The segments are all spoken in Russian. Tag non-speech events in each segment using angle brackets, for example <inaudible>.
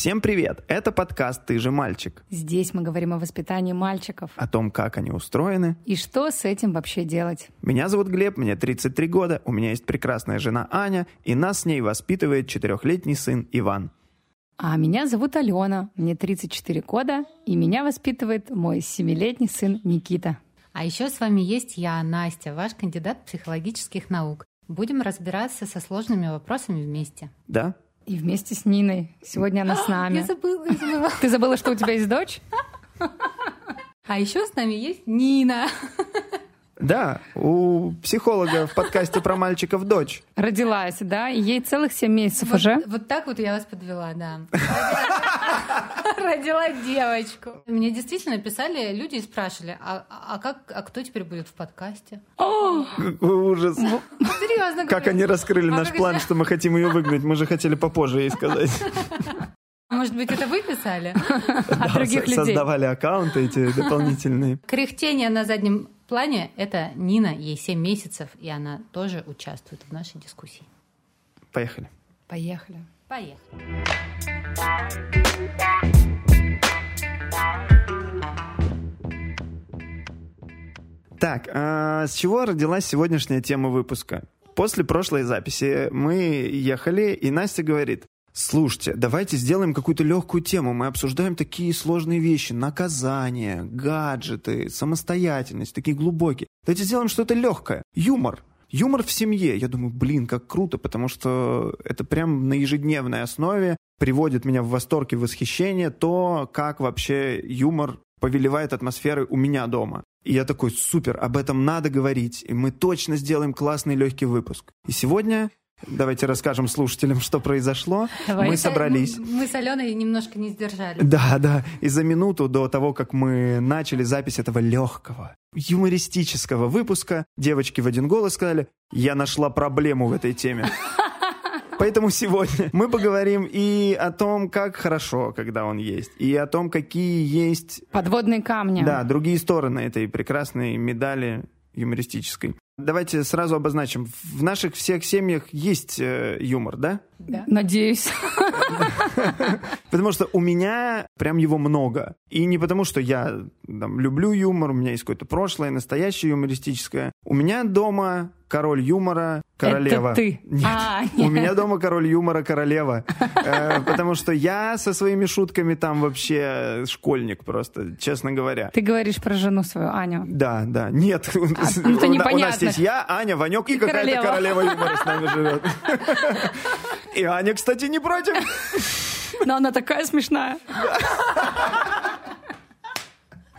Всем привет! Это подкаст «Ты же мальчик». Здесь мы говорим о воспитании мальчиков. О том, как они устроены. И что с этим вообще делать. Меня зовут Глеб, мне 33 года, у меня есть прекрасная жена Аня, и нас с ней воспитывает четырехлетний сын Иван. А меня зовут Алена, мне 34 года, и меня воспитывает мой семилетний сын Никита. А еще с вами есть я, Настя, ваш кандидат психологических наук. Будем разбираться со сложными вопросами вместе. Да? И вместе с Ниной. Сегодня она с нами. Я забыла, я забыла. Ты забыла, что у тебя есть дочь? А еще с нами есть Нина. Да, у психолога в подкасте про мальчиков дочь. Родилась, да? И ей целых 7 месяцев Вот, уже. вот так вот я вас подвела, да. Родила девочку. Мне действительно писали люди и спрашивали, а, а как, а кто теперь будет в подкасте? О, Ужас. Серьезно Как они раскрыли наш план, что мы хотим ее выгнать. Мы же хотели попозже ей сказать. Может быть, это вы писали? <laughs> от других людей. Создавали аккаунты эти дополнительные. Кряхтение на заднем плане — это Нина, ей 7 месяцев, и она тоже участвует в нашей дискуссии. Поехали. Поехали. Поехали. Так, а с чего родилась сегодняшняя тема выпуска? После прошлой записи мы ехали, и Настя говорит, слушайте, давайте сделаем какую-то легкую тему. Мы обсуждаем такие сложные вещи. Наказание, гаджеты, самостоятельность, такие глубокие. Давайте сделаем что-то легкое. Юмор. Юмор в семье. Я думаю, блин, как круто, потому что это прям на ежедневной основе приводит меня в восторг и восхищение то, как вообще юмор повелевает атмосферой у меня дома. И я такой, супер, об этом надо говорить, и мы точно сделаем классный легкий выпуск. И сегодня давайте расскажем слушателям, что произошло. Давай. Мы собрались. Мы, с Аленой немножко не сдержали. Да, да. И за минуту до того, как мы начали запись этого легкого, юмористического выпуска, девочки в один голос сказали, я нашла проблему в этой теме. <laughs> Поэтому сегодня мы поговорим и о том, как хорошо, когда он есть, и о том, какие есть Подводные камни. да, другие стороны этой прекрасной медали юмористической. Давайте сразу обозначим. В наших всех семьях есть э, юмор, да? Да. Надеюсь. Потому что у меня прям его много. И не потому, что я там, люблю юмор, у меня есть какое-то прошлое, настоящее юмористическое. У меня дома король юмора, королева. Это ты. Нет. А, <laughs> У нет. меня дома король юмора, королева. Э, Потому что я со своими шутками там вообще школьник просто, честно говоря. Ты говоришь про жену свою, Аню. Да, да. Нет, у, <laughs> ну, у на- у нас здесь я, Аня, Ванек и, какая-то королева юмора с нами живет. <laughs> И Аня, кстати, не против. Но она такая смешная.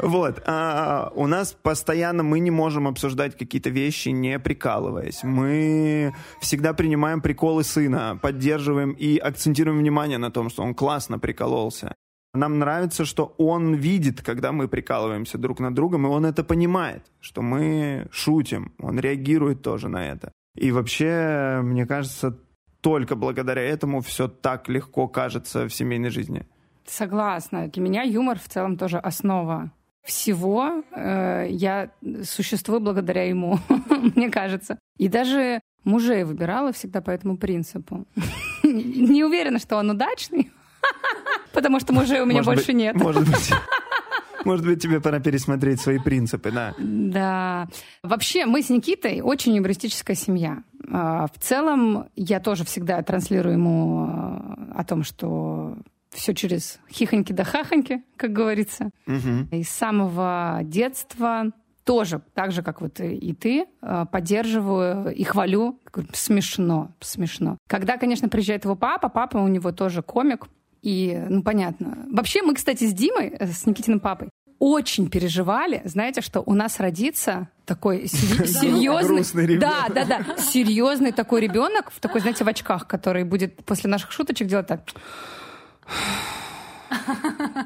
Вот. а, у нас постоянно мы не можем обсуждать какие-то вещи, не прикалываясь. Мы всегда принимаем приколы сына, поддерживаем и акцентируем внимание на том, что он классно прикололся. Нам нравится, что он видит, когда мы прикалываемся друг над другом, и он это понимает, что мы шутим, он реагирует тоже на это. И вообще, мне кажется, только благодаря этому все так легко кажется в семейной жизни. Согласна. Для меня юмор в целом тоже основа всего. Э, Я существую благодаря ему, <laughs> мне кажется. И даже мужей выбирала всегда по этому принципу. <laughs> Не уверена, что он удачный, <laughs> потому что мужей у меня Может больше быть- нет. Может быть, может быть, тебе пора пересмотреть свои принципы, да. Да. Вообще, мы с Никитой очень юмористическая семья. А, В целом, я тоже всегда транслирую ему а, о том, что все через хихоньки да хахоньки, как говорится. Мгм. И с самого детства тоже, так же, как вот и ты, э, поддерживаю и хвалю. Смешно, смешно. Когда, конечно, приезжает его папа, папа у него тоже комик, и, ну, понятно. Вообще, мы, кстати, с Димой, э, с Никитиным папой, очень переживали, знаете, что у нас родится такой <laughs> серьезный, да, да, да, серьезный такой ребенок в такой, знаете, в очках, который будет после наших шуточек делать так.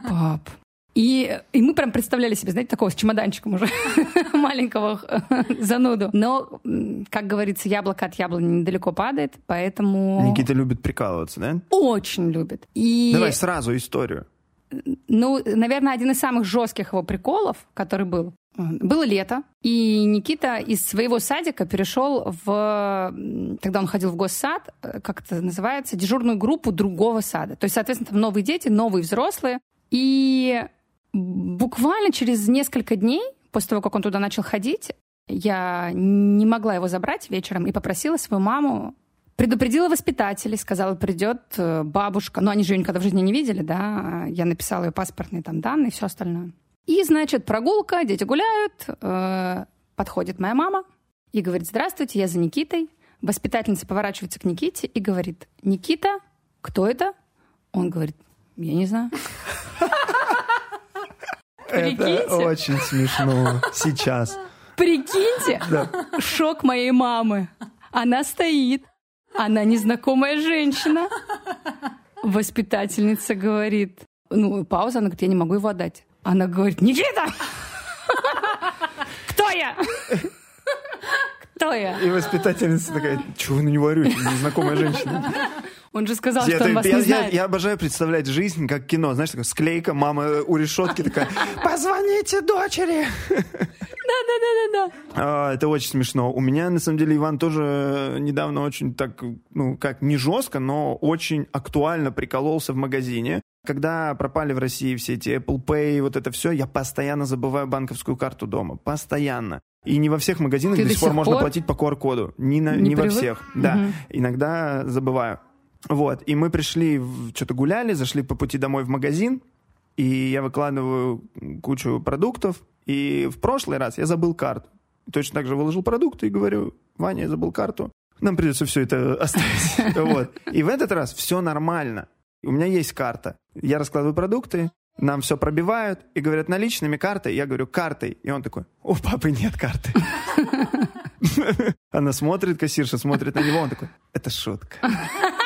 Пап. И, и мы прям представляли себе, знаете, такого с чемоданчиком уже <laughs> маленького зануду. Но, как говорится, яблоко от яблони недалеко падает, поэтому Никита любит прикалываться, да? очень любит. И Давай сразу историю. Ну, наверное, один из самых жестких его приколов, который был, было лето, и Никита из своего садика перешел в... Тогда он ходил в госсад, э, как это называется, дежурную группу другого сада. То есть, соответственно, там новые дети, новые взрослые. И буквально через несколько дней после того, как он туда начал ходить, я не могла его забрать вечером и попросила свою маму Предупредила воспитателей, сказала, придет э, бабушка. Но они же ее никогда в жизни не видели, да. Я написала ее паспортные там данные и все остальное. И, значит, прогулка, дети гуляют. Э, подходит моя мама и говорит, здравствуйте, я за Никитой. Воспитательница поворачивается к Никите и говорит, Никита, кто это? Он говорит, я не знаю. Это очень смешно сейчас. Прикиньте, шок моей мамы. Она стоит, она незнакомая женщина. Воспитательница говорит, ну, пауза, она говорит, я не могу его отдать. Она говорит, Никита! Кто я? Кто я? И воспитательница такая, чего вы на него орете, незнакомая женщина? Он же сказал, я, что он вас я, не знает. Я, я обожаю представлять жизнь как кино. Знаешь, такая склейка, мама у решетки такая, позвоните дочери. Да-да-да-да-да. А, это очень смешно. У меня, на самом деле, Иван тоже недавно очень так, ну, как не жестко, но очень актуально прикололся в магазине. Когда пропали в России все эти Apple Pay, вот это все, я постоянно забываю банковскую карту дома. Постоянно. И не во всех магазинах Ты до, до сих пор сих можно пор? платить по QR-коду. Не, на, Не не, во всех. Да. Мгм. Иногда забываю. Вот. И мы пришли, что-то гуляли, зашли по пути домой в магазин, и я выкладываю кучу продуктов. И в прошлый раз я забыл карту. Точно так же выложил продукты и говорю, Ваня, я забыл карту. Нам придется все это оставить. <laughs> Вот. И в этот раз все нормально. У меня есть карта. Я раскладываю продукты, нам все пробивают и говорят наличными картой. Я говорю картой. И он такой, у папы нет карты. <laughs> Она смотрит, кассирша смотрит на него, он такой, это шутка. <laughs>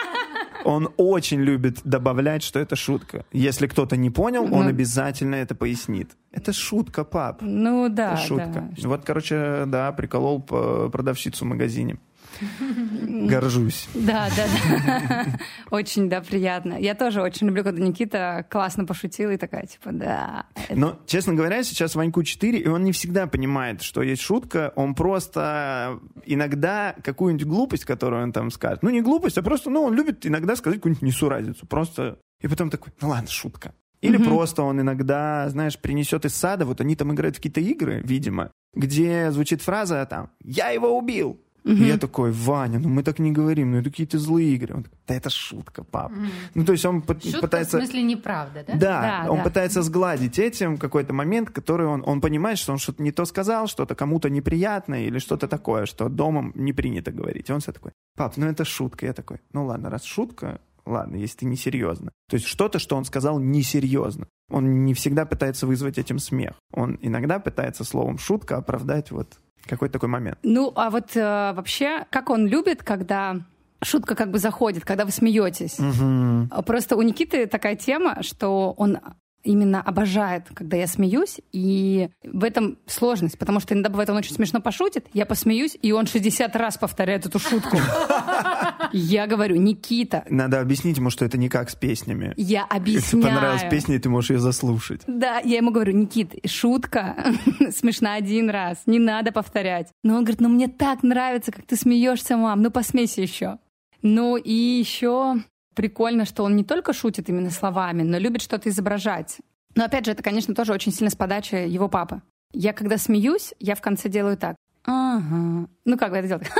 Он очень любит добавлять, что это шутка. Если кто-то не понял, он Ну. обязательно это пояснит. Это шутка, пап. Ну да, Это шутка. да. Вот, короче, да, приколол по- продавщицу в магазине. <laughs> Горжусь. Да, да, да. <laughs> Очень, да, приятно. Я тоже очень люблю, когда Никита классно пошутил и такая, типа, да. Но, честно говоря, сейчас Ваньку 4, и он не всегда понимает, что есть шутка. Он просто иногда какую-нибудь глупость, которую он там скажет, ну не глупость, а просто, ну он любит иногда сказать какую-нибудь несуразицу. Просто... И потом такой, ну ладно, шутка. Или Мгм. просто он иногда, знаешь, принесет из сада, вот они там играют в какие-то игры, видимо, где звучит фраза там «Я его убил!» И я такой, Ваня, ну мы так не говорим, ну это какие-то злые игры. Он такой, да это шутка, пап. Ну то есть он Шутка пытается... в смысле неправда, да? Да, Да, он да. пытается сгладить этим какой-то момент, который он, он понимает, что он что-то не то сказал, что-то кому-то неприятное или что-то такое, что дома не принято говорить. И он все такой, пап, ну это шутка. Я такой, ну ладно, раз шутка, ладно, если ты не серьезно. То есть что-то, что он сказал, несерьезно. Он не всегда пытается вызвать этим смех. Он иногда пытается словом шутка оправдать вот какой-то такой момент. Ну, а вот э, вообще, как он любит, когда шутка как бы заходит, когда вы смеетесь. Мгм. Просто у Никиты такая тема, что он именно обожает, когда я смеюсь, и в этом сложность, потому что иногда бывает, он очень смешно пошутит, я посмеюсь, и он 60 раз повторяет эту шутку. <laughs> Я говорю, Никита, Надо объяснить ему, что это не как с песнями. я Если объясняю. понравилась песня, ты можешь ее заслушать. Да, я ему говорю, Никит, шутка <laughs> смешна один раз, не надо повторять. Но он говорит, ну мне так нравится, как ты смеешься, мам, ну посмейся еще. Ну и еще прикольно, что он не только шутит именно словами, но любит что-то изображать. Но опять же, это, конечно, тоже очень сильно с подачи его папы. Я когда смеюсь, я в конце делаю так. Ага. Ну как бы это делать? <laughs>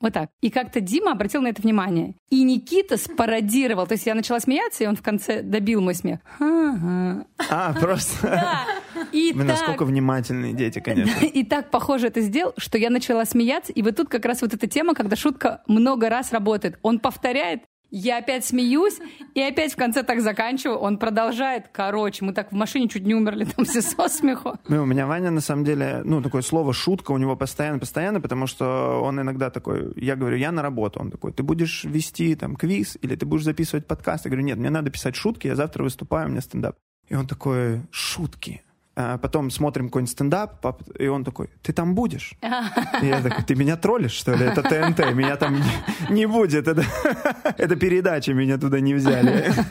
Вот так. И как-то Дима обратил на это внимание. И Никита спародировал. То есть я начала смеяться, и он в конце добил мой смех. А, просто... <laughs> Да. И Вы так, насколько внимательные дети, конечно. <laughs> и так похоже это сделал, что я начала смеяться. И вот тут как раз вот эта тема, когда шутка много раз работает. Он повторяет, я опять смеюсь, и опять в конце так заканчиваю. Он продолжает. Короче, мы так в машине чуть не умерли там все со смеху. Ну, у меня Ваня, на самом деле, ну, такое слово «шутка» у него постоянно-постоянно, потому что он иногда такой, я говорю, я на работу, он такой, ты будешь вести там квиз или ты будешь записывать подкаст? Я говорю, нет, мне надо писать шутки, я завтра выступаю, у меня стендап. И он такой, шутки. А потом смотрим какой-нибудь стендап, пап, и он такой, ты там будешь? <laughs> И я такой, ты меня троллишь, что ли? Это ТНТ, меня там не, не будет. Это, <laughs> это передача, меня туда не взяли. <laughs>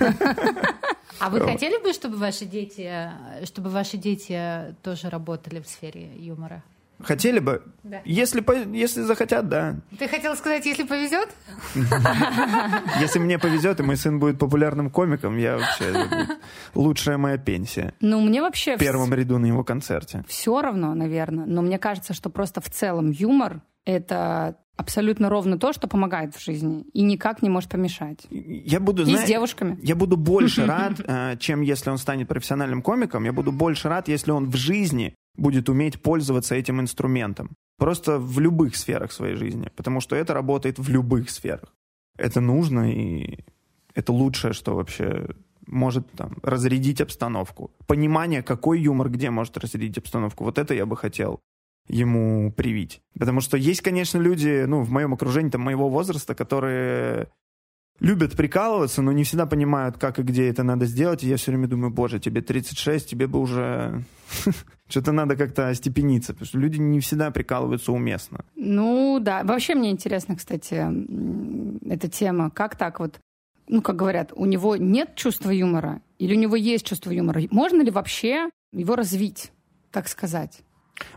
А вы хотели бы, чтобы ваши дети, чтобы ваши дети тоже работали в сфере юмора? Хотели бы? Да. Если, если захотят, да. Ты хотела сказать, если повезет? <laughs> Если мне повезет, и мой сын будет популярным комиком, я вообще... Лучшая моя пенсия. Ну, мне вообще... В первом ряду на его концерте. Все равно, наверное. Но мне кажется, что просто в целом юмор — это абсолютно ровно то, что помогает в жизни и никак не может помешать. Я буду, и знаешь, с девушками. Я буду больше <laughs> рад, э, чем если он станет профессиональным комиком. Я буду больше рад, если он в жизни будет уметь пользоваться этим инструментом. Просто в любых сферах своей жизни. Потому что это работает в любых сферах. Это нужно, и это лучшее, что вообще может там, разрядить обстановку. Понимание, какой юмор где может разрядить обстановку. Вот это я бы хотел ему привить. Потому что есть, конечно, люди, ну, в моем окружении, там, моего возраста, которые любят прикалываться, но не всегда понимают, как и где это надо сделать. И я все время думаю, боже, тебе 36, тебе бы уже <laughs> что-то надо как-то остепениться, потому что люди не всегда прикалываются уместно. Ну да, вообще мне интересно, кстати, эта тема. Как так вот, ну как говорят, у него нет чувства юмора или у него есть чувство юмора? Можно ли вообще его развить, так сказать?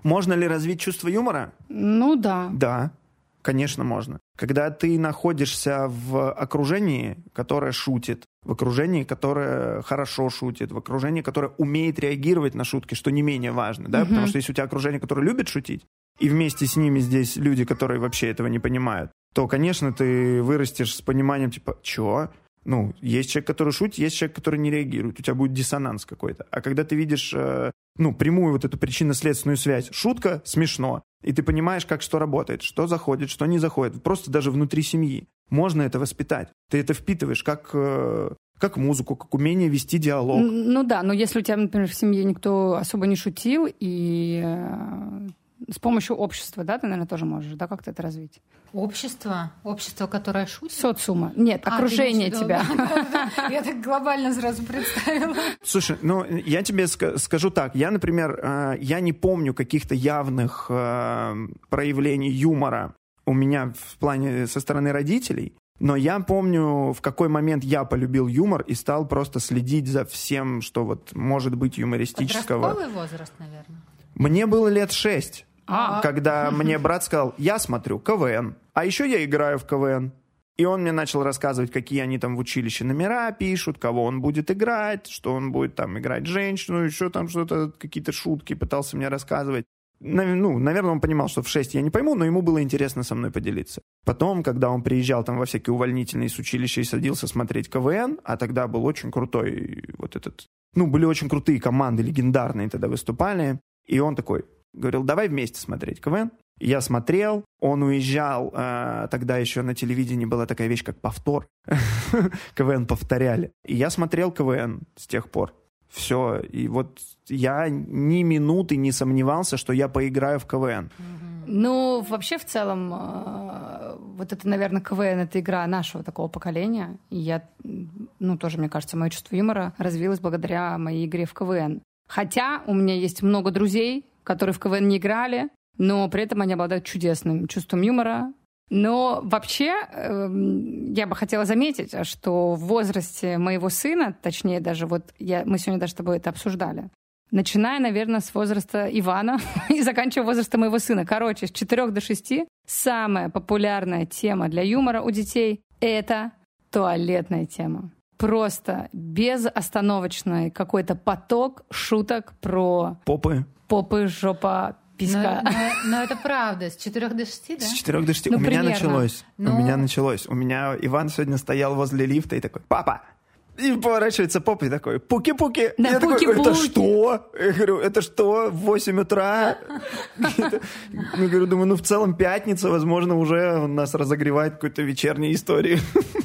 Можно ли развить чувство юмора? Ну да. Да, конечно, можно. Когда ты находишься в окружении, которое шутит, в окружении, которое хорошо шутит, в окружении, которое умеет реагировать на шутки, что не менее важно, да, угу. потому что если у тебя окружение, которое любит шутить, и вместе с ними здесь люди, которые вообще этого не понимают, то, конечно, ты вырастешь с пониманием, типа, чё? Ну, есть человек, который шутит, есть человек, который не реагирует. У тебя будет диссонанс какой-то. А когда ты видишь, э, ну, прямую вот эту причинно-следственную связь, шутка, смешно, и ты понимаешь, как что работает, что заходит, что не заходит, просто даже внутри семьи. Можно это воспитать. Ты это впитываешь как, э, как музыку, как умение вести диалог. Ну да, но если у тебя, например, в семье никто особо не шутил, и э, с помощью общества, да, ты, наверное, тоже можешь, да, как-то это развить? Общество? Общество, которое шутит? Социума. Нет, а, окружение тебя. <laughs> Я так глобально сразу представила. Слушай, ну, я тебе скажу так. Я, например, э, я не помню каких-то явных э, проявлений юмора у меня в плане со стороны родителей. Но я помню, в какой момент я полюбил юмор и стал просто следить за всем, что вот может быть юмористического. Подростковый возраст, наверное. Мне было лет шесть. А. Когда мне брат сказал, я смотрю КВН, а еще я играю в КВН. И он мне начал рассказывать, какие они там в училище номера пишут, кого он будет играть, что он будет там играть женщину, еще там что-то, какие-то шутки пытался мне рассказывать. Ну, наверное, он понимал, что в 6 я не пойму, но ему было интересно со мной поделиться. Потом, когда он приезжал там во всякие увольнительные с училища и садился смотреть КВН, а тогда был очень крутой вот этот... Ну, были очень крутые команды, легендарные тогда выступали. И он такой, говорил, давай вместе смотреть КВН. Я смотрел, он уезжал, э, тогда еще на телевидении была такая вещь, как повтор. <laughs> КВН повторяли. И я смотрел КВН с тех пор. Все. И вот я ни минуты не сомневался, что я поиграю в КВН. Ну, вообще, в целом, э, вот это, наверное, КВН — это игра нашего такого поколения. И я, ну, тоже, мне кажется, мое чувство юмора развилось благодаря моей игре в КВН. Хотя у меня есть много друзей, которые в КВН не играли, но при этом они обладают чудесным чувством юмора. Но вообще э, я бы хотела заметить, что в возрасте моего сына, точнее даже вот я, мы сегодня даже с тобой это обсуждали, начиная, наверное, с возраста Ивана <laughs> и заканчивая возраста моего сына. Короче, с 4 до 6 самая популярная тема для юмора у детей — это туалетная тема. Просто безостановочный какой-то поток шуток про... Попы попы, жопа, писка. Но, но, но это правда. С 4 до 6, да? С 4 до 6. Ну, у примерно. меня началось. Ну... У меня началось. У меня Иван сегодня стоял возле лифта и такой, папа, и поворачивается попой такой, пуки-пуки. Да, я пуки, такой, это что? Я говорю, это что, в 8 утра? Я говорю, думаю, ну в целом пятница, возможно, уже нас разогревает какой-то вечерней истории.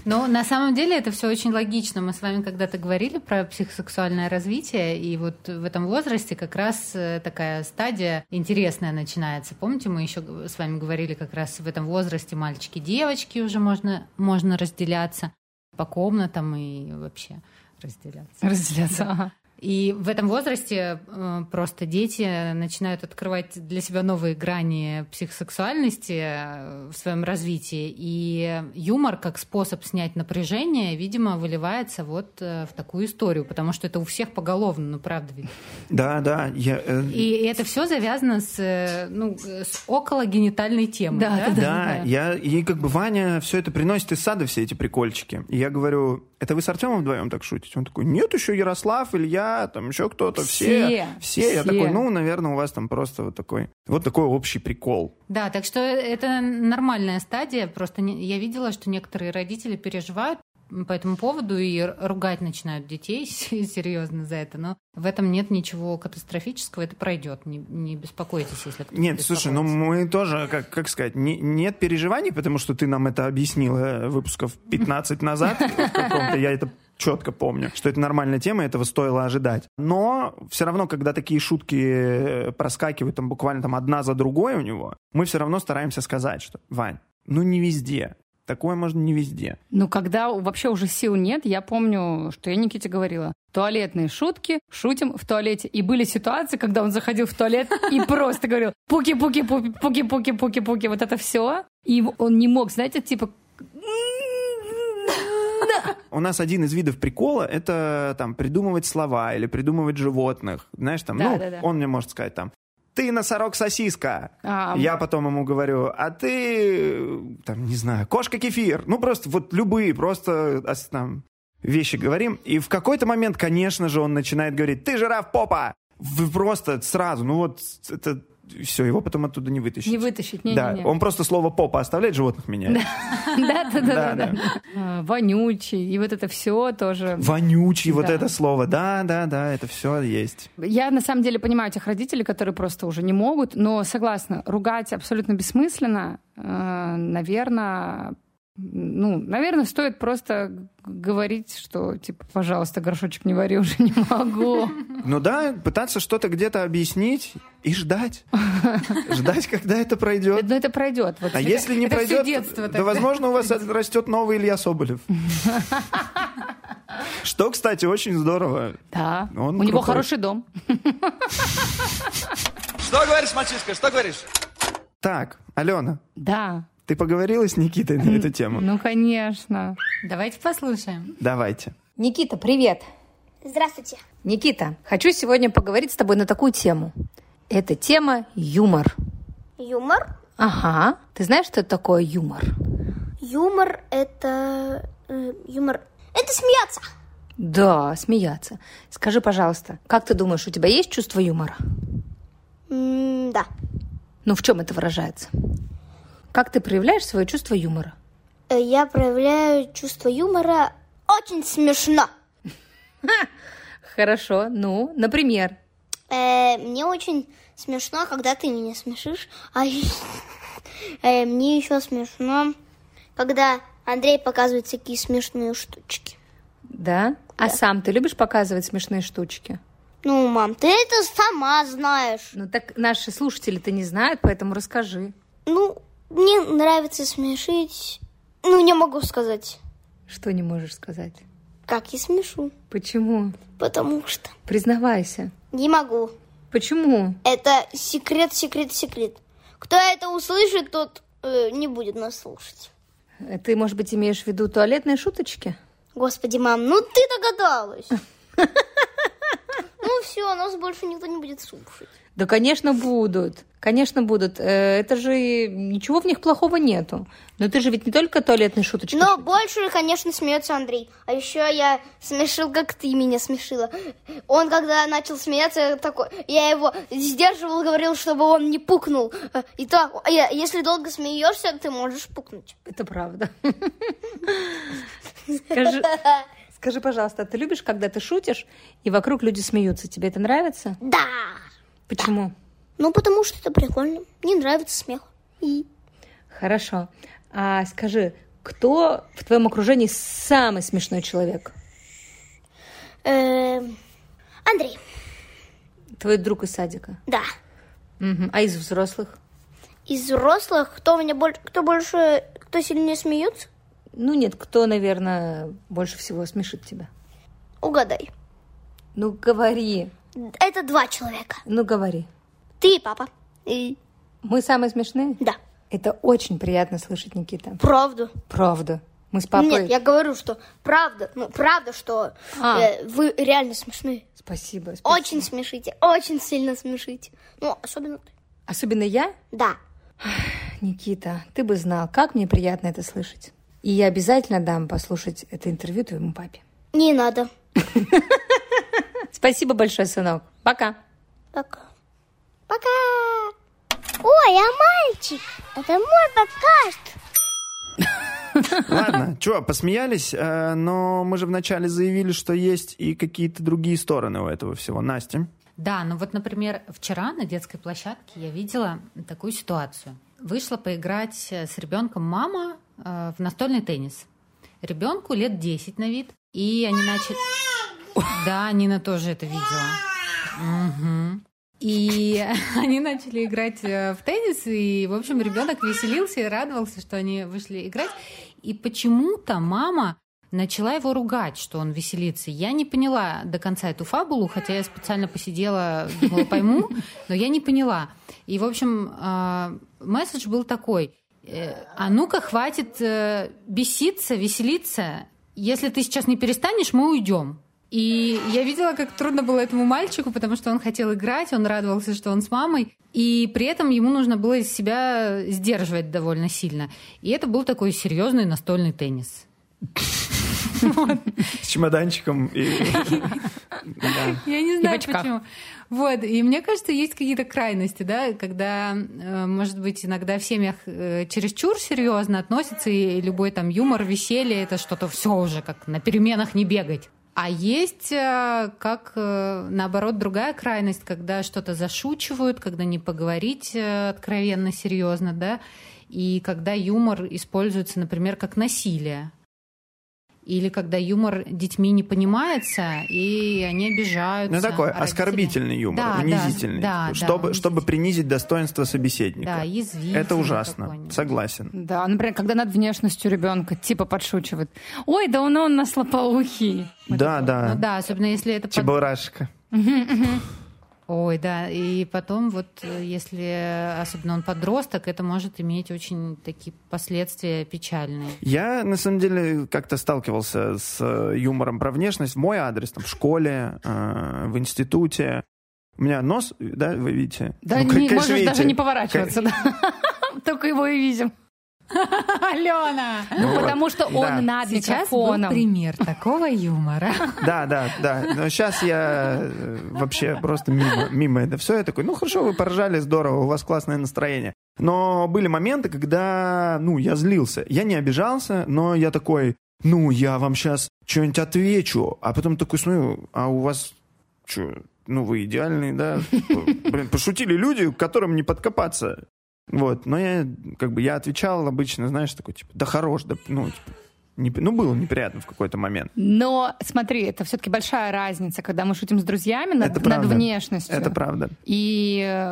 Ну, на самом деле это все очень логично. Мы с вами когда-то говорили про психосексуальное развитие, и вот в этом возрасте как раз э, такая стадия интересная начинается. Помните, мы еще с вами говорили как раз в этом возрасте мальчики-девочки уже можно, можно разделяться по комнатам и вообще разделяться. Разделяться, да. ага. И в этом возрасте э, просто дети начинают открывать для себя новые грани психосексуальности э, в своем развитии. И юмор как способ снять напряжение, видимо, выливается вот э, в такую историю, потому что это у всех поголовно, ну правда ведь. Да, да. Я, э, И это все завязано с, э, ну, с окологенитальной темой. Да, Да, да, Да, я, и как бы Ваня все это приносит из сада, все эти прикольчики. И я говорю, это вы с Артемом вдвоем так шутите? Он такой, нет, еще Ярослав, Илья, там еще кто-то, все. Все, Все. Я все. такой, ну, наверное, у вас там просто вот такой, вот такой общий прикол. Да, так что это нормальная стадия. Просто я видела, что некоторые родители переживают по этому поводу и ругать начинают детей <laughs> серьезно за это. Но в этом нет ничего катастрофического, это пройдет. Не, не беспокойтесь, если кто-то Нет, слушай, ну мы тоже, как, как сказать, не- нет переживаний, потому что ты нам это объяснила выпусков 15 назад <laughs> я это четко помню, что это нормальная тема, этого стоило ожидать. Но все равно, когда такие шутки э, проскакивают там буквально там одна за другой у него, мы все равно стараемся сказать, что, Вань, ну не везде. Такое можно не везде. Ну, когда вообще уже сил нет, я помню, что я Никите говорила, туалетные шутки, шутим в туалете. И были ситуации, когда он заходил в туалет и <laughs> просто говорил пуки-пуки-пуки, пуки-пуки-пуки-пуки, вот это все. И он не мог, знаете, типа... У нас один из видов прикола — это там придумывать слова или придумывать животных. Знаешь, там, Да, ну, да, да. он мне может сказать там, ты носорог-сосиска. А, Я потом ему говорю, а ты, там, не знаю, кошка-кефир. Ну, просто вот любые, просто ос- там, вещи говорим. И в какой-то момент, конечно же, он начинает говорить, ты жираф-попа. Просто сразу, ну вот, это все, его потом оттуда не вытащить. Не вытащить, не, да, не, не. он просто слово попа оставляет, животных меняет. <laughs> Да, да, да, Да. А, Вонючий, и вот это все тоже. Вонючий, вот это слово. Да, да, да, это все есть. Я на самом деле понимаю тех родителей, которые просто уже не могут, но согласна, ругать абсолютно бессмысленно. Наверное, ну, наверное, стоит просто говорить, что, типа, пожалуйста, горшочек не вари, <laughs> уже не могу. Ну да, пытаться что-то где-то объяснить и ждать. <laughs> Ждать, когда это пройдет. Но это пройдет. Вот А если не пройдет, детство тогда. возможно, у вас растет новый Илья Соболев. <laughs> Что, кстати, очень здорово. Да. Он У него хороший дом. Что говоришь, мальчишка, что говоришь? Так, Алена, Да. Ты поговорила с Никитой на эту тему? Ну, конечно. Давайте послушаем. Давайте. Никита, привет. Здравствуйте. Никита, хочу сегодня поговорить с тобой на такую тему. Это тема юмор. Юмор? Ага. Ты знаешь, что это такое юмор? Юмор это... э, юмор... Это смеяться. Да, смеяться. Скажи, пожалуйста, как ты думаешь, у тебя есть чувство юмора? М, да. Ну, в чем это выражается? Как ты проявляешь свое чувство юмора? Э, Я проявляю чувство юмора очень смешно. Хорошо, ну, например. Э, мне очень смешно, когда ты меня смешишь. А мне еще смешно, когда Андрей показывает всякие смешные штучки. Да? А сам ты любишь показывать смешные штучки? Ну, мам, ты это сама знаешь. Ну, так наши слушатели-то не знают, поэтому расскажи. Ну, мне нравится смешить. Ну, не могу сказать, Что не можешь сказать? как я смешу. Почему? Потому что Признавайся. не могу. Почему? Это секрет, секрет, секрет. Кто это услышит, тот э, не будет нас слушать. Ты, может быть, имеешь в виду туалетные шуточки? Господи, мам, ну ты догадалась. <laughs> Ну все, нас больше никто не будет слушать. Да, конечно, будут. Конечно, будут. Э, Это же ничего в них плохого нету. Но ты же ведь не только туалетные шуточки. Но шутишь. больше, конечно, смеется Андрей. А еще я смешил, как ты меня смешила. Он, когда начал смеяться, такой, я его сдерживал, говорил, чтобы он не пукнул. Э, И то, если долго смеешься, ты можешь пукнуть. Это правда. <laughs> Скажи, скажи, пожалуйста, ты любишь, когда ты шутишь, и вокруг люди смеются? Тебе это нравится? Да. Почему? Ну, потому что это прикольно. Мне нравится смех. И Хорошо. А скажи, кто в твоем окружении самый смешной человек? Эм, Андрей, Твой друг из садика. да. Мгм. А из взрослых? Из взрослых, кто меня больше, кто больше, кто сильнее смеется, Ну нет, кто, наверное, больше всего смешит тебя? угадай. Ну, говори. Это два человека. Ну, говори. Ты и папа. И Мы самые смешные? да, Это очень приятно слышать, Никита. правду. Правда. Мы с папой... Нет, я говорю, что правда, ну правда, что А. э, вы реально смешны. Спасибо, спасибо. Очень смешите, очень сильно смешите. Ну, особенно ты. Особенно я? Да. Никита, ты бы знал, как мне приятно это слышать. И я обязательно дам послушать это интервью твоему папе. Не надо. Спасибо большое, сынок. Пока. Пока. Пока. Ой, а мальчик? Это мой подкаст. Ладно, чё, посмеялись, э, но мы же вначале заявили, что есть и какие-то другие стороны у этого всего. Настя? Да, ну вот, например, вчера на детской площадке я видела такую ситуацию. Вышла поиграть с ребенком мама в настольный теннис. Ребенку лет 10 на вид, и они начали... Да, Нина тоже это видела. Мгм. И <laughs> они начали играть э, в теннис, и, в общем, ребенок веселился и радовался, что они вышли играть. И почему-то мама начала его ругать, что он веселится. Я не поняла до конца эту фабулу, хотя я специально посидела, думала, пойму, но я не поняла. И, в общем, э, месседж был такой. Э, А ну-ка, хватит э, беситься, веселиться. Если ты сейчас не перестанешь, мы уйдем. И я видела, как трудно было этому мальчику, потому что он хотел играть, он радовался, что он с мамой, и при этом ему нужно было себя сдерживать довольно сильно. И это был такой серьезный настольный теннис. <laughs> С чемоданчиком и... <laughs> Я не знаю почему. Вот, и мне кажется, есть какие-то крайности, да, когда, э, может быть, иногда в семьях э, чересчур серьезно относятся, и любой там юмор, веселье, это что-то все уже, как на переменах не бегать. А есть, э, как наоборот, другая крайность, когда что-то зашучивают, когда не поговорить откровенно, серьезно, да, и когда юмор используется, например, как насилие. Или когда юмор детьми не понимается, и они обижаются. Ну, такой а родители- оскорбительный юмор, Да, да, унизительный. да, да, чтобы, унизительный. чтобы принизить достоинство собеседника. Да, язвительный Это ужасно. Согласен. Да, например, когда над внешностью ребенка типа подшучивает. Ой, да он, он нас лопоухий. Да, да. Ну да, особенно если это... под- Чебурашка. <laughs> Ой, да, и потом вот если особенно он подросток, это может иметь очень такие последствия печальные. Я, на самом деле, как-то сталкивался с э, юмором про внешность в мой адрес, там, в школе, э, в институте. У меня нос, да, вы видите? Да, Ну, не, можешь видите. даже не поворачиваться. да. <laughs> Только его и видим. <laughs> Алена! Ну, Вот. потому что он Да. над Сейчас был микрофоном. пример такого юмора. <laughs> Да, да, да. Но сейчас я э, вообще просто мимо, мимо это все. Я такой, ну хорошо, вы поржали, здорово, у вас классное настроение. Но были моменты, когда, ну, я злился. Я не обижался, но я такой, ну, я вам сейчас что-нибудь отвечу. А потом такой смотрю, а у вас что, ну, вы идеальный, да? Блин, пошутили люди, к которым не подкопаться. Вот, но я, как бы, я отвечал обычно, знаешь, такой, типа, да хорош, да, ну, типа, не- ну, было неприятно в какой-то момент. Но смотри, это все-таки большая разница, когда мы шутим с друзьями над, Это над правда. внешностью. Это правда. И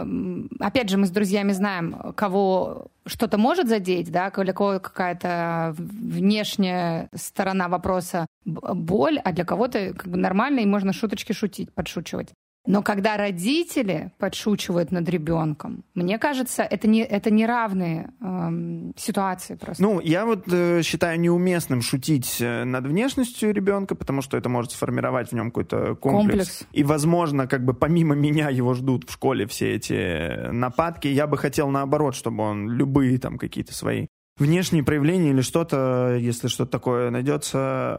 опять же, мы с друзьями знаем, кого что-то может задеть, да, для кого какая-то внешняя сторона вопроса боль, а для кого-то как бы нормально, и можно шуточки шутить, подшучивать. Но когда родители подшучивают над ребенком, мне кажется, это не, это не равные эм, ситуации просто. Ну, я вот э, считаю неуместным шутить э, над внешностью ребенка, потому что это может сформировать в нем какой-то комплекс. Комплекс. И, возможно, как бы помимо меня его ждут в школе все эти э, нападки. Я бы хотел наоборот, чтобы он любые там какие-то свои внешние проявления или что-то, если что-то такое найдется,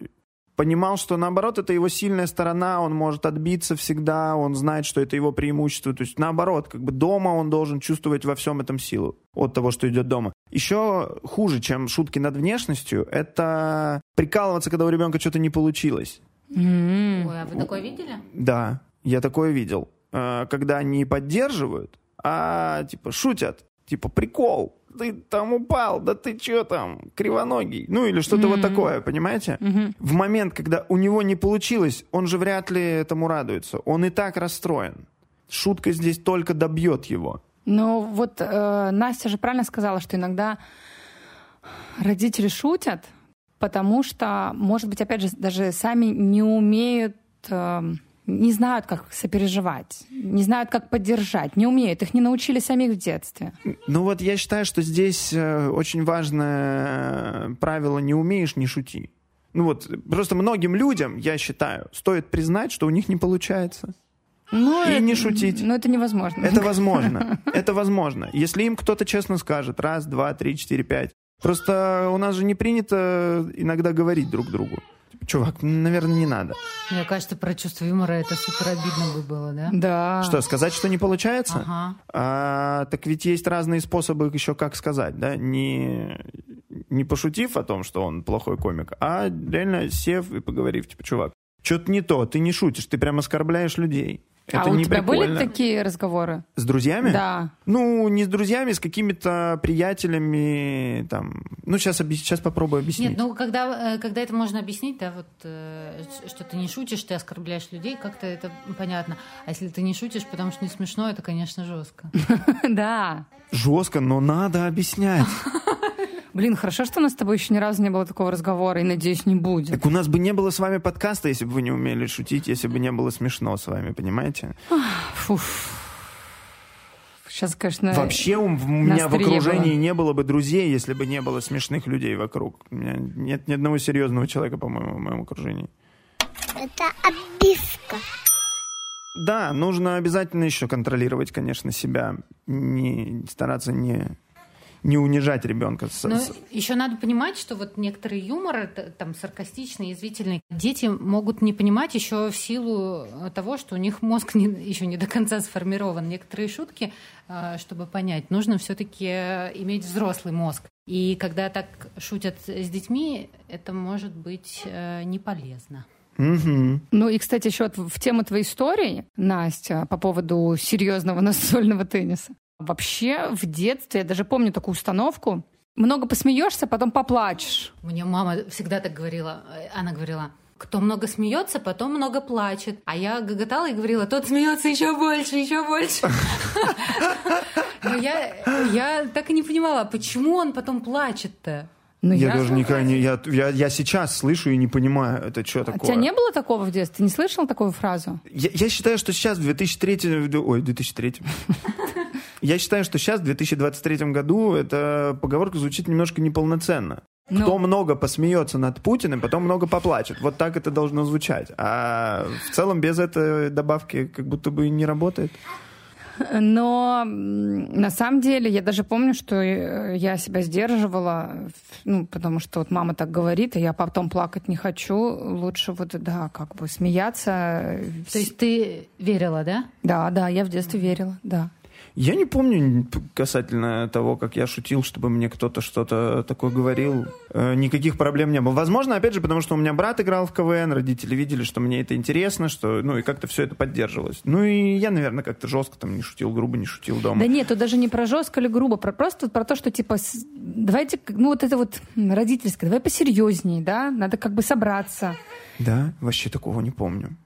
э, понимал, что наоборот, это его сильная сторона, он может отбиться всегда, он знает, что это его преимущество. То есть наоборот, как бы дома он должен чувствовать во всем этом силу от того, что идет дома. Еще хуже, чем шутки над внешностью, это прикалываться, когда у ребенка что-то не получилось. М. Ой, а вы такое видели? Да, я такое видел. Э, Когда не поддерживают, а типа шутят. Типа, прикол, ты там упал, да ты что там, кривоногий. Ну или что-то вот такое, понимаете? В момент, когда у него не получилось, он же вряд ли этому радуется. Он и так расстроен. Шутка здесь только добьет его. Ну вот э, Настя же правильно сказала, что иногда родители шутят, потому что, может быть, опять же, даже сами не умеют э, не знают, как сопереживать, не знают, как поддержать, не умеют, их не научили самих в детстве. Ну вот я считаю, что здесь э, очень важное правило «не умеешь, не шути». Ну вот, просто многим людям, я считаю, стоит признать, что у них не получается. Ну, И это- не шутить. Ну, это невозможно. Это возможно. <laughs> Это возможно. Если им кто-то честно скажет, раз, два, три, четыре, пять. Просто у нас же не принято иногда говорить друг другу. Чувак, наверное, не надо. Мне кажется, про чувство юмора это супер обидно бы было, да? Да. Что, сказать, что не получается? Ага. А, так ведь есть разные способы еще как сказать, да? Не, не пошутив о том, что он плохой комик, а реально сев и поговорив, типа, чувак, что-то не то, ты не шутишь, ты прям оскорбляешь людей. Это а у не тебя были прикольно. такие разговоры? С друзьями? Да. Ну, не с друзьями, с какими-то приятелями, там. Ну, сейчас, сейчас попробую объяснить. Нет, ну когда, э, когда это можно объяснить, да, вот э, что ты не шутишь, ты оскорбляешь людей, как-то это понятно. А если ты не шутишь, потому что не смешно, это, конечно, жестко. <laughs> Да. Жестко, но надо объяснять. <laughs> Блин, хорошо, что у нас с тобой еще ни разу не было такого разговора, и, надеюсь, не будет. Так у нас бы не было с вами подкаста, если бы вы не умели шутить, если бы не было смешно с вами, понимаете? Фу. Сейчас, конечно... Вообще у, меня в окружении было. не было бы друзей, если бы не было смешных людей вокруг. У меня нет ни одного серьезного человека, по-моему, в моем окружении. Это обиска. Да, нужно обязательно еще контролировать, конечно, себя, не стараться не не унижать ребенка. С- Но еще надо понимать, что вот некоторый юмор, это, там саркастичный, язвительный, дети могут не понимать еще в силу э, того, что у них мозг не- <laughs> еще не до конца сформирован. Некоторые шутки, э, чтобы понять, нужно все-таки иметь взрослый мозг. И когда так шутят с детьми, это может быть э, не полезно. Мгм. Ну и, кстати, еще в тему твоей истории, Настя, по поводу серьезного настольного тенниса. Вообще в детстве, я даже помню такую установку, много посмеешься, потом поплачешь. Мне мама всегда так говорила. Она говорила, кто много смеется, потом много плачет. А я гоготала и говорила, тот смеется еще больше, еще больше. Но я, я так и не понимала, почему он потом плачет-то? Ну, Я даже никогда не... Я, я, я сейчас слышу и не понимаю, это что А такое. у тебя не было такого в детстве? Ты не слышал такую фразу? Я, я считаю, что сейчас, в 2003... в- Ой, 2003... Я считаю, что сейчас, в 2023 году, эта поговорка звучит немножко неполноценно. Ну. Кто много посмеется над Путиным, потом много поплачет. Вот так это должно звучать. А в целом без этой добавки как будто бы не работает. Но на самом деле я даже помню, что э, я себя сдерживала, ну, потому что вот мама так говорит, и я потом плакать не хочу. Лучше вот, да, как бы смеяться. То есть ты верила, да? Да, да, я в детстве верила, да. Я не помню касательно того, как я шутил, чтобы мне кто-то что-то такое говорил. Э, Никаких проблем не было. Возможно, опять же, потому что у меня брат играл в КВН, родители видели, что мне это интересно, что, ну, и как-то все это поддерживалось. Ну, и я, наверное, как-то жестко там не шутил, грубо не шутил дома. Да нет, тут даже не про жестко или грубо, про просто про то, что типа давайте, ну вот это вот родительское, давай посерьезнее, да, надо как бы собраться. Да, вообще такого не помню.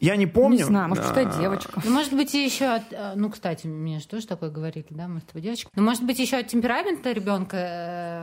Я не помню. Не знаю, может, что девочка. Ну, может быть, еще от... э, Ну, кстати, мне же тоже такое говорили, да, мы с тобой девочка. Ну, может быть, еще от темперамента ребенка...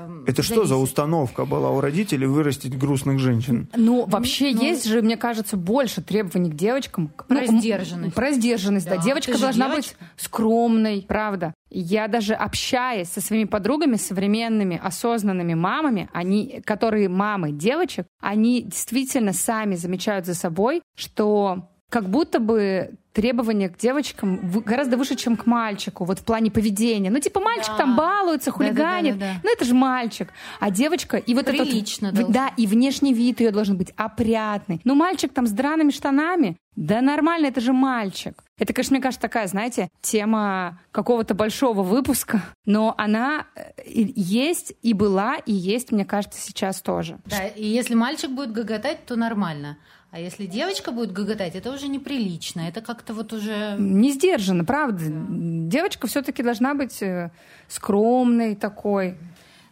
э, Это что за зависит. установка была у родителей вырастить грустных женщин? Ну, вообще ну- есть же, мне кажется, больше требований к девочкам. К- Про ну, сдержанность. Про сдержанность, да. Да, Девочка ты должна девочка. быть скромной, правда. Я даже общаясь со своими подругами, современными, осознанными мамами, они, которые мамы девочек, они действительно сами замечают за собой, что как будто бы требования к девочкам гораздо выше, чем к мальчику, вот в плане поведения. Ну, типа, мальчик Да. там балуется, хулиганит, Да-да-да-да. ну, это же мальчик. А девочка, и вот этот... Прилично должно. Да, и внешний вид ее должен быть опрятный. Ну, мальчик там с драными штанами, да нормально, это же мальчик. Это, конечно, мне кажется, такая, знаете, тема какого-то большого выпуска, но она э, есть и была, и есть, мне кажется, сейчас тоже. Да, и если мальчик будет гоготать, то нормально. А если девочка будет гоготать, это уже неприлично. Это как-то вот уже... Не сдержанно, правда. Девочка все-таки должна быть э, скромной такой.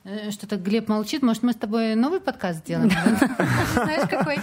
Э, Что-то Глеб молчит. Может, мы с тобой новый подкаст сделаем? <laughs> Знаешь, какой?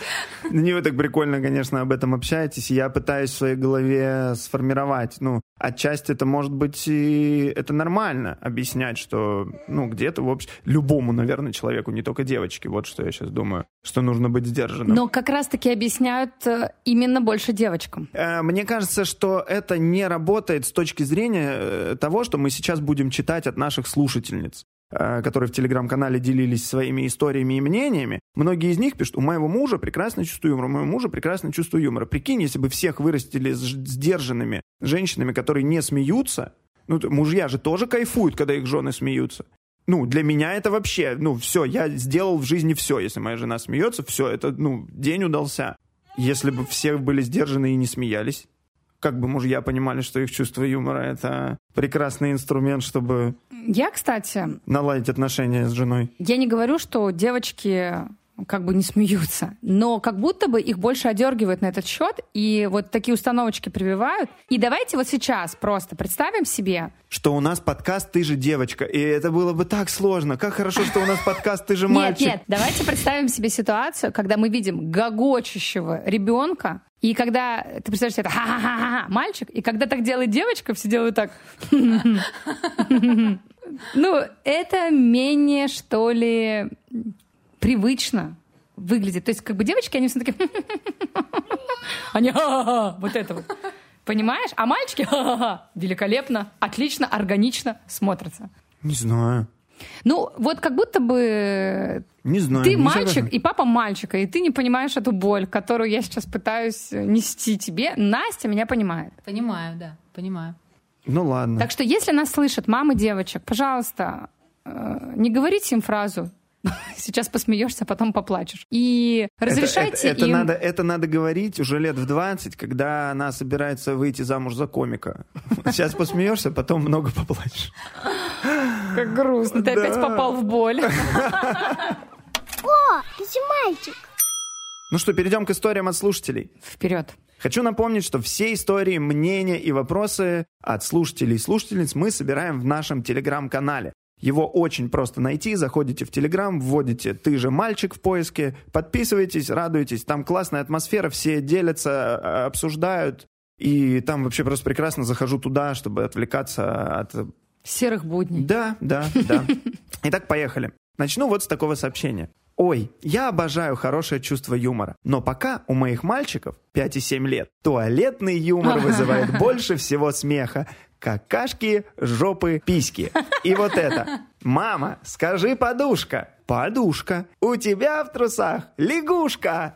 Не вы так прикольно, конечно, об этом общаетесь. Я пытаюсь в своей голове сформировать. Ну, отчасти это может быть и это нормально объяснять, что, ну, где-то, в общем, любому, наверное, человеку, не только девочке, вот что я сейчас думаю, что нужно быть сдержанным. Но как раз-таки объясняют э, именно больше девочкам. Э, Мне кажется, что это не работает с точки зрения того, что мы сейчас будем читать от наших слушательниц которые в телеграм-канале делились своими историями и мнениями. Многие из них пишут, у моего мужа прекрасное чувство юмора, у моего мужа прекрасное чувство юмора. Прикинь, если бы всех вырастили сдержанными женщинами, которые не смеются, ну, мужья же тоже кайфуют, когда их жены смеются. Ну, для меня это вообще, ну, все, я сделал в жизни все. Если моя жена смеется, все, это, ну, день удался. Если бы все были сдержаны и не смеялись, как бы мужья понимали, что их чувство юмора — это прекрасный инструмент, чтобы Я, кстати, наладить отношения с женой. я не говорю, что девочки как бы не смеются, но как будто бы их больше одергивают на этот счет, и вот такие установочки прививают. И давайте вот сейчас просто представим себе, Что у нас подкаст «Ты же девочка», и это было бы так сложно. Как хорошо, что у нас подкаст «Ты же Нет, мальчик». нет, давайте представим себе ситуацию, когда мы видим гогочущего ребенка, и когда ты представляешь себе, это ха-ха-ха, мальчик, и когда так делает девочка, все делают так. Ну, это менее, что ли, привычно выглядит. То есть, как бы девочки, они все такие... <laughs> Они вот это вот. Понимаешь? А мальчики великолепно, отлично, органично смотрятся. Не знаю. Ну, вот как будто бы Не знаю. ты не мальчик, согласен. и папа мальчика, и ты не понимаешь эту боль, которую я сейчас пытаюсь нести тебе. Настя меня понимает. Понимаю, да, понимаю. Ну ладно. Так что если нас слышат мамы девочек, пожалуйста, э, не говорите им фразу <laughs> «сейчас посмеешься, потом поплачешь». И Это- разрешайте это, это им... надо, это надо говорить уже лет в 20, когда она собирается выйти замуж за комика. Сейчас посмеешься, потом много поплачешь. Как грустно, ты Да. опять попал в боль. <laughs> О, ты же мальчик. Ну что, перейдем к историям от слушателей. Вперед. Хочу напомнить, что все истории, мнения и вопросы от слушателей и слушательниц мы собираем в нашем телеграм-канале. Его очень просто найти. Заходите в Телеграм, вводите «Ты же мальчик» в поиске, подписывайтесь, радуйтесь. Там классная атмосфера, все делятся, э, обсуждают. И там вообще просто прекрасно захожу туда, чтобы отвлекаться от... Серых будней. Да, да, да. <laughs> Итак, поехали. Начну вот с такого сообщения. Ой, я обожаю хорошее чувство юмора, но пока у моих мальчиков 5 и 7 лет туалетный юмор <laughs> вызывает больше всего смеха. Какашки, жопы, письки. И вот это. Мама, скажи подушка. Подушка. У тебя в трусах лягушка.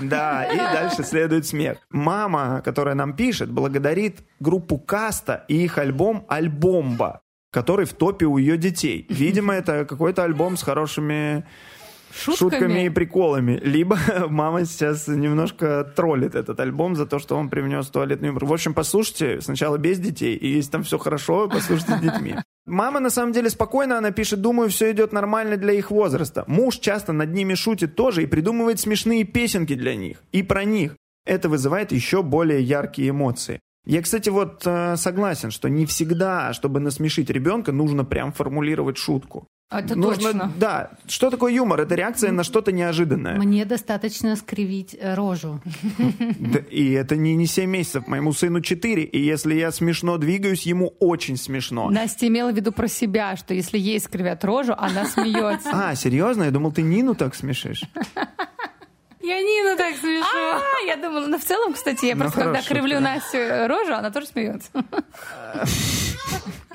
Да, и дальше следует смех. Мама, которая нам пишет, благодарит группу Каста и их альбом «Альбомба», который в топе у ее детей. Видимо, это какой-то альбом с хорошими Шутками. шутками и приколами. Либо <laughs> мама сейчас немножко троллит этот альбом за то, что он привнес туалетный юмор. В общем, послушайте сначала без детей, и если там все хорошо, послушайте с детьми. Мама на самом деле спокойно, она пишет, думаю, все идет нормально для их возраста. Муж часто над ними шутит тоже и придумывает смешные песенки для них. И про них. Это вызывает еще более яркие эмоции. Я, кстати, вот э, согласен, что не всегда, чтобы насмешить ребенка, нужно прям формулировать шутку. Это Нужно- точно. Да. Что такое юмор? Это реакция на что-то неожиданное. Мне достаточно скривить э, рожу. <laughs> И это не, не 7 месяцев. Моему сыну 4. И если я смешно двигаюсь, ему очень смешно. Настя имела в виду про себя, что если ей скривят рожу, она смеется. <laughs> А, серьезно? Я думал, ты Нину так смешишь. <laughs> Я Нину так смешу. А, я думала, ну в целом, кстати, я Ну, просто когда кривлю. Настю рожу, она тоже смеется.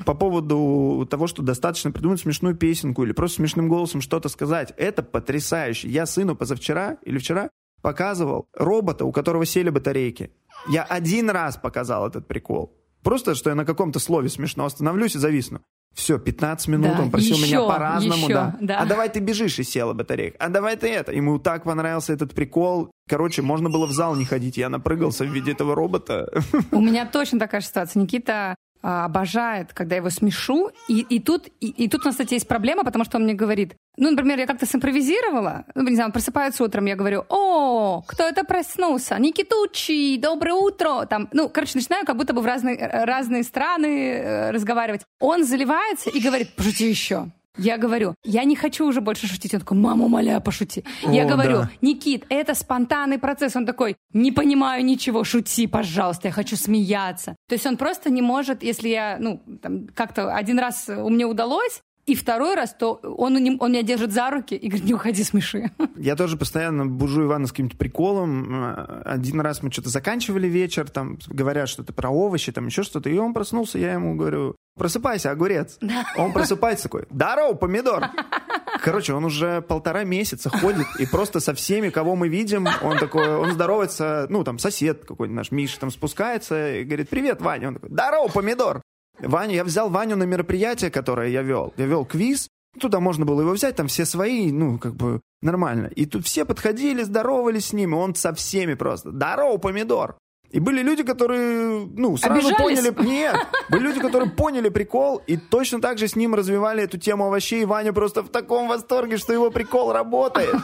По поводу того, что достаточно придумать смешную песенку или просто смешным голосом что-то сказать. Это потрясающе. Я сыну позавчера или вчера показывал робота, у которого сели батарейки. Я один раз показал этот прикол. Просто, что я на каком-то слове смешно остановлюсь и зависну. Все, 15 минут Да, он просил еще, меня по-разному, да. да. А давай ты бежишь и села батарейка. А давай ты это. Ему так понравился этот прикол. Короче, можно было в зал не ходить. Я напрыгался в виде этого робота. У меня точно такая же ситуация. Никита а, обожает, когда я его смешу. И, и, тут, и, и тут у нас, кстати, есть проблема, потому что он мне говорит, ну, например, я как-то симпровизировала, ну, не знаю, он просыпается утром, я говорю, о, кто это проснулся? Никитучи, доброе утро. Там, ну, короче, начинаю как будто бы в разные, разные страны э, разговаривать. Он заливается и говорит, пошути еще. Я говорю, я не хочу уже больше шутить. Он такой, мама, умоляю, пошути. я О, говорю, да. Никит, это спонтанный процесс. Он такой, не понимаю ничего, шути, пожалуйста, я хочу смеяться. То есть он просто не может, если я, ну, там, как-то один раз у меня удалось, и второй раз, то он, он меня держит за руки и говорит, не уходи, смеши. Я тоже постоянно бужу Ивана с каким-то приколом. Один раз мы что-то заканчивали вечер, там говорят что-то про овощи, там еще что-то, и он проснулся, я ему говорю, просыпайся, огурец. Он просыпается такой, здорово, помидор. Короче, он уже полтора месяца ходит и просто со всеми, кого мы видим, он такой, он здоровается, ну, там, сосед какой-нибудь наш, Миша, там спускается и говорит, привет, Ваня. Он такой, здорово, помидор. Ваня, я взял Ваню на мероприятие, которое я вел. Я вел квиз, Туда можно было его взять, там все свои, ну, как бы нормально. И тут все подходили, здоровались с ним, и он со всеми просто. Здорово, помидор! И были люди, которые, ну, сразу Обижались? поняли... Нет, были люди, которые поняли прикол, и точно так же с ним развивали эту тему овощей. И Ваня просто в таком восторге, что его прикол работает.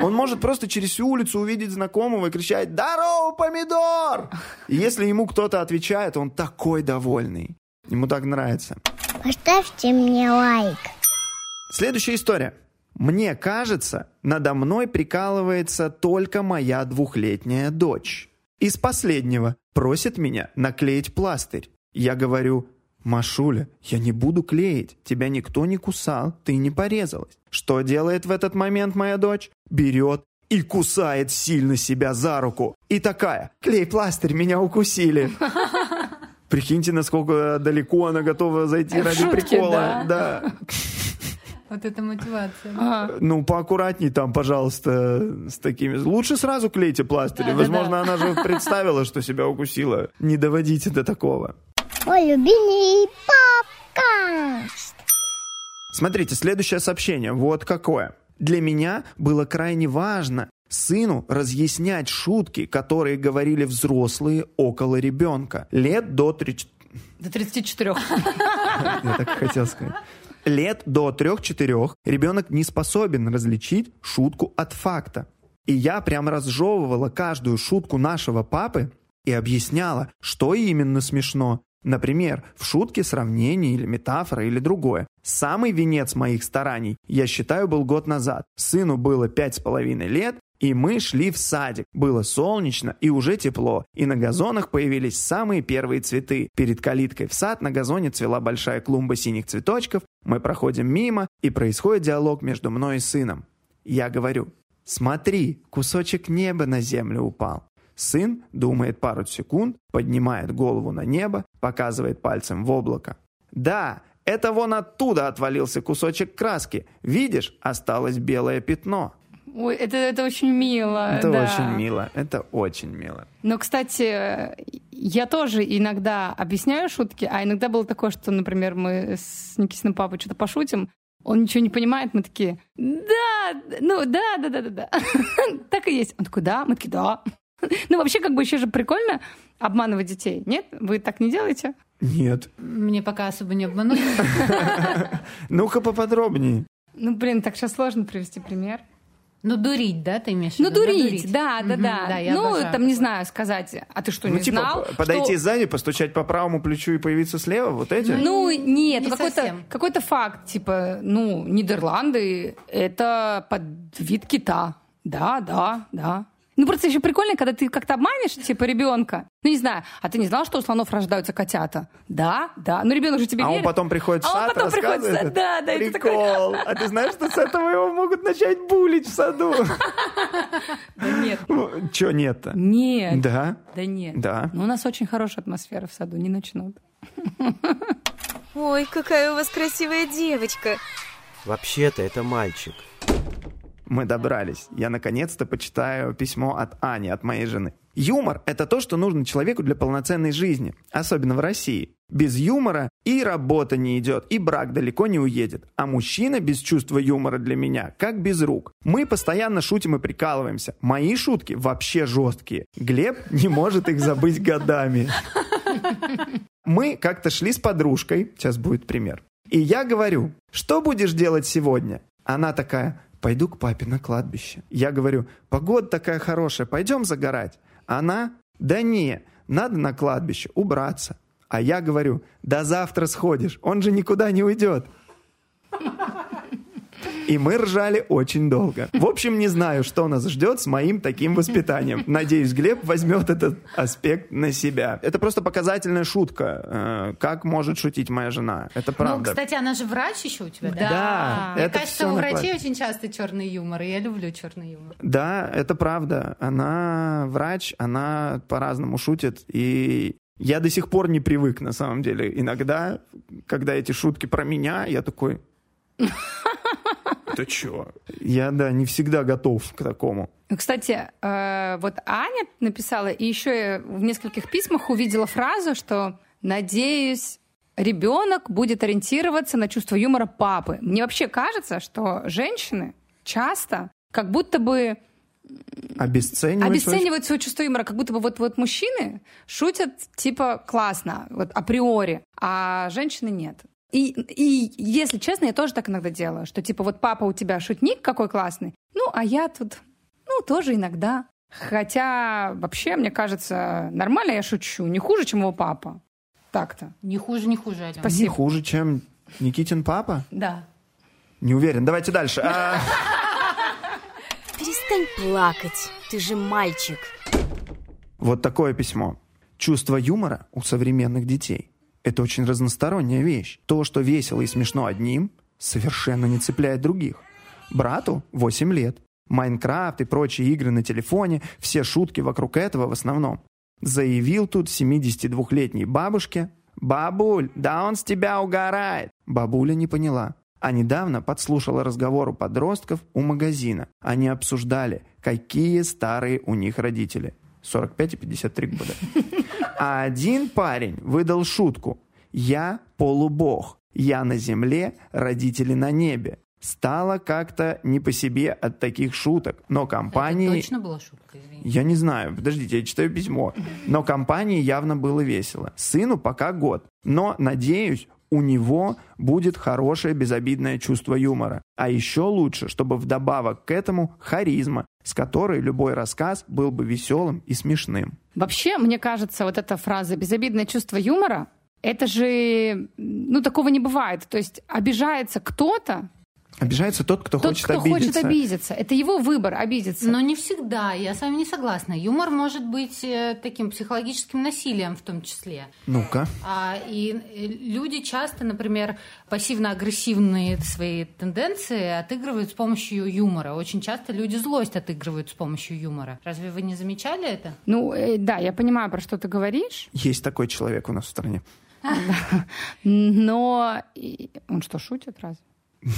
Он может просто через всю улицу увидеть знакомого и кричать «Здорово, помидор!» И если ему кто-то отвечает, он такой довольный. Ему так нравится. Поставьте мне лайк. Следующая история. Мне кажется, надо мной прикалывается только моя двухлетняя дочь. Из последнего просит меня наклеить пластырь. Я говорю, Машуля, я не буду клеить, тебя никто не кусал, ты не порезалась. Что делает в этот момент моя дочь? Берет и кусает сильно себя за руку. И такая, клей пластырь, меня укусили. <laughs> Прикиньте, насколько далеко она готова зайти В ради шутке, прикола. да. да. <laughs> Вот это мотивация. Ага. Ну, поаккуратней там, пожалуйста, с такими. Лучше сразу клейте пластыри. Возможно, она же <laughs> представила, что себя укусила. Не доводите до такого. Мой любимый подкаст. Смотрите, следующее сообщение. Вот какое. Для меня было крайне важно сыну разъяснять шутки, которые говорили взрослые около ребенка. Лет до 3... До 34. <laughs> Я так хотел сказать. Лет до 3-4 ребенок не способен различить шутку от факта. И я прям разжевывала каждую шутку нашего папы и объясняла, что именно смешно. Например, в шутке сравнение или метафора или другое. Самый венец моих стараний, я считаю, был год назад. Сыну было пять с половиной лет, и мы шли в садик. Было солнечно и уже тепло, и на газонах появились самые первые цветы. Перед калиткой в сад на газоне цвела большая клумба синих цветочков. Мы проходим мимо, и происходит диалог между мной и сыном. Я говорю, смотри, кусочек неба на землю упал. Сын думает пару секунд, поднимает голову на небо, показывает пальцем в облако. Да, это вон оттуда отвалился кусочек краски. Видишь, осталось белое пятно. Ой, это, это очень мило. Это да. очень мило. Это очень мило. Но, кстати, я тоже иногда объясняю шутки, а иногда было такое, что, например, мы с Никисиным папой что-то пошутим, он ничего не понимает, мы такие, да, ну да, да, да, да, да. <laughs> Так и есть. Он такой, да, мы такие, да. <laughs> Ну, вообще, как бы еще же прикольно обманывать детей. Нет? Вы так не делаете? Нет. Мне пока особо не обманули. <laughs> Ну-ка поподробнее. Ну, блин, так сейчас сложно привести пример. Ну, дурить, да, ты имеешь в Ну, виду? дурить, да, да, Мгм, да. да, я ну, обожаю там, не такое. знаю, сказать, а ты что, Ну, не типа, знал? подойти что- сзади, постучать по правому плечу и появиться слева, вот эти? Ну, нет, не какой-то, какой-то факт, типа, ну, Нидерланды — это под вид кита. Да, да, да. Ну, просто еще прикольно, когда ты как-то обманешь, типа, ребенка. Ну, не знаю, а ты не знал, что у слонов рождаются котята? Да, да. Ну, ребенок же тебе А он верит. потом приходит в А он сад, потом приходит в рассказывает сад, да, да, ты такой, Прикол. А ты знаешь, что с этого его могут начать булить в саду? <laughs> Да нет. Че нет-то? Нет. Да? Да нет. Да. Ну, у нас очень хорошая атмосфера в саду, не начнут. Ой, какая у вас красивая девочка. Вообще-то это мальчик. Мы добрались. Я наконец-то почитаю письмо от Ани, от моей жены. Юмор – это то, что нужно человеку для полноценной жизни, особенно в России. Без юмора и работа не идет, и брак далеко не уедет. А мужчина без чувства юмора для меня как без рук. Мы постоянно шутим и прикалываемся. Мои шутки вообще жесткие. Глеб не может их забыть годами. Мы как-то шли с подружкой, сейчас будет пример. И я говорю, что будешь делать сегодня? Она такая, пойду к папе на кладбище. Я говорю, погода такая хорошая, пойдем загорать. Она, да не, надо на кладбище убраться. А я говорю, до завтра сходишь, он же никуда не уйдет. И мы ржали очень долго. В общем, не знаю, что нас ждет с моим таким воспитанием. Надеюсь, Глеб возьмет этот аспект на себя. Это просто показательная шутка. э, Как может шутить моя жена. Это Ну, правда. кстати, она же врач еще у тебя, да? Да, Мне это кажется, у врачей очень часто черный юмор, и я люблю черный юмор. Да, это правда. Она врач, она по-разному шутит. И я до сих пор не привык, на самом деле. Иногда, когда эти шутки про меня, я такой... Это чё? Я, да, не всегда готов к такому. Кстати, э, вот Аня написала, и еще я в нескольких письмах увидела фразу, что «надеюсь, ребенок будет ориентироваться на чувство юмора папы». Мне вообще кажется, что женщины часто как будто бы Обесценивать... обесценивают свое чувство юмора, как будто бы вот, вот мужчины шутят типа классно, вот априори, а женщины нет. И, и, если честно, я тоже так иногда делаю, что типа вот папа у тебя шутник какой классный, ну, а я тут, ну, тоже иногда. Хотя вообще, мне кажется, нормально я шучу, не хуже, чем его папа. Так-то. Не хуже, не хуже, Алена. Не Спасибо. хуже, чем Никитин папа? Да. Не уверен. Давайте дальше. А, Перестань плакать, ты же мальчик. Вот такое письмо. Чувство юмора у современных детей – это очень разносторонняя вещь. То, что весело и смешно одним, совершенно не цепляет других. Брату 8 лет. Майнкрафт и прочие игры на телефоне, все шутки вокруг этого в основном. Заявил тут 72-летней бабушке «Бабуль, да он с тебя угорает!» Бабуля не поняла. А недавно подслушала разговор у подростков у магазина. Они обсуждали, какие старые у них родители. 45 и 53 года. А один парень выдал шутку. «Я полубог. Я на земле, родители на небе». Стало как-то не по себе от таких шуток, но компании... Это точно была шутка, извини. Я не знаю, подождите, я читаю письмо. Но компании явно было весело. Сыну пока год. Но, надеюсь, у него будет хорошее безобидное чувство юмора. А еще лучше, чтобы вдобавок к этому харизма, с которой любой рассказ был бы веселым и смешным. Вообще, мне кажется, вот эта фраза «безобидное чувство юмора», это же, ну, такого не бывает. То есть обижается кто-то, Обижается тот, кто, тот, хочет кто обидеться. хочет обидеться. Это его выбор обидеться. Но не всегда, я с вами не согласна. Юмор может быть э, таким психологическим насилием в том числе. Ну-ка. А, и э, люди часто, например, пассивно-агрессивные свои тенденции отыгрывают с помощью юмора. Очень часто люди злость отыгрывают с помощью юмора. Разве вы не замечали это? Ну, э, да, я понимаю, про что ты говоришь, Есть такой человек у нас в стране. <laughs> но... Он что, шутит разве?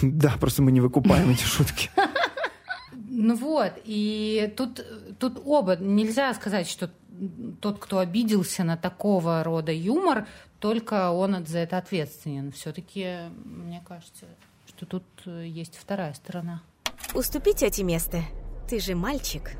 Да, просто мы не выкупаем эти шутки. Ну вот, и тут, тут оба. Нельзя сказать, что тот, кто обиделся на такого рода юмор, только он за это ответственен. Все-таки, мне кажется, что тут э, есть вторая сторона. Уступи тете место. Ты же мальчик.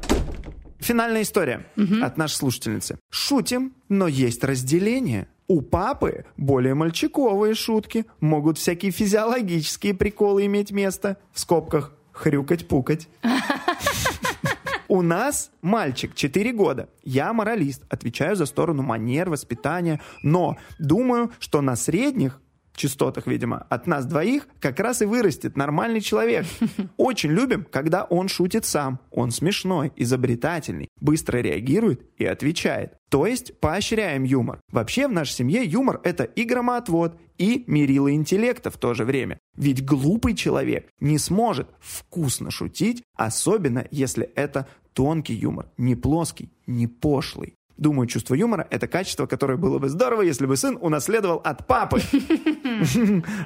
Финальная история от нашей слушательницы. Шутим, но есть разделение. У папы более мальчиковые шутки. Могут всякие физиологические приколы иметь место. В скобках хрюкать-пукать. У нас мальчик, 4 года. Я моралист, отвечаю за сторону манер, воспитания. Но думаю, что на средних частотах, видимо, от нас двоих как раз и вырастет нормальный человек. <laughs> Очень любим, когда он шутит сам. Он смешной, изобретательный, быстро реагирует и отвечает. То есть поощряем юмор. Вообще в нашей семье юмор – это и громоотвод, и мерило интеллекта в то же время. Ведь глупый человек не сможет вкусно шутить, особенно если это тонкий юмор, не плоский, не пошлый. Думаю, чувство юмора – это качество, которое было бы здорово, если бы сын унаследовал от папы. <laughs>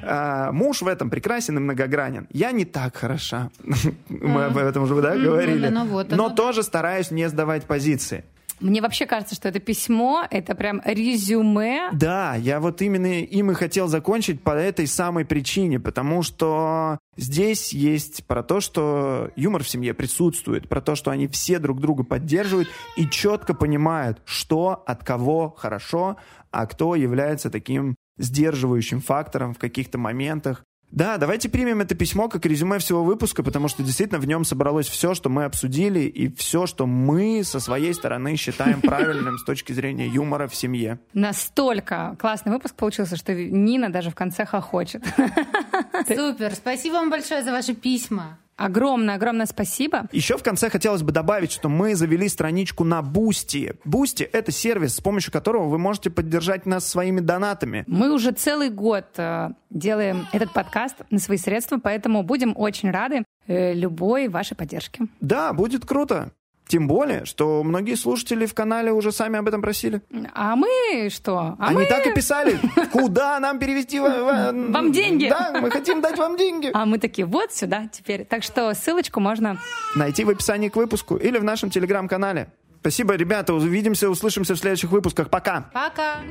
А, Муж в этом прекрасен и многогранен. Я не так хороша. <laughs> Мы об этом уже говорили. ну вот Но оно. тоже стараюсь не сдавать позиции. Мне вообще кажется, что это письмо, это прям резюме. Да, я вот именно им и хотел закончить по этой самой причине, потому что здесь есть про то, что юмор в семье присутствует, про то, что они все друг друга поддерживают и четко понимают, что от кого хорошо, а кто является таким сдерживающим фактором в каких-то моментах. Да, давайте примем это письмо как резюме всего выпуска, потому что действительно в нем собралось все, что мы обсудили, и все, что мы со своей стороны считаем правильным с точки зрения юмора в семье. Настолько классный выпуск получился, что Нина даже в конце хохочет. Супер, спасибо вам большое за ваши письма. Огромное-огромное спасибо. Еще в конце хотелось бы добавить, что мы завели страничку на Бусти. Бусти — это сервис, с помощью которого вы можете поддержать нас своими донатами. Мы уже целый год э, делаем этот подкаст на свои средства, поэтому будем очень рады э, любой вашей поддержке. Да, будет круто. Тем более, что многие слушатели в канале уже сами об этом просили. А мы что? А Они мы... так и писали. Куда нам перевести Вам деньги. Да, мы хотим дать вам деньги. А мы такие, вот сюда теперь. Так что ссылочку можно... Найти в описании к выпуску или в нашем телеграм-канале. Спасибо, ребята. Увидимся, услышимся в следующих выпусках. Пока. Пока.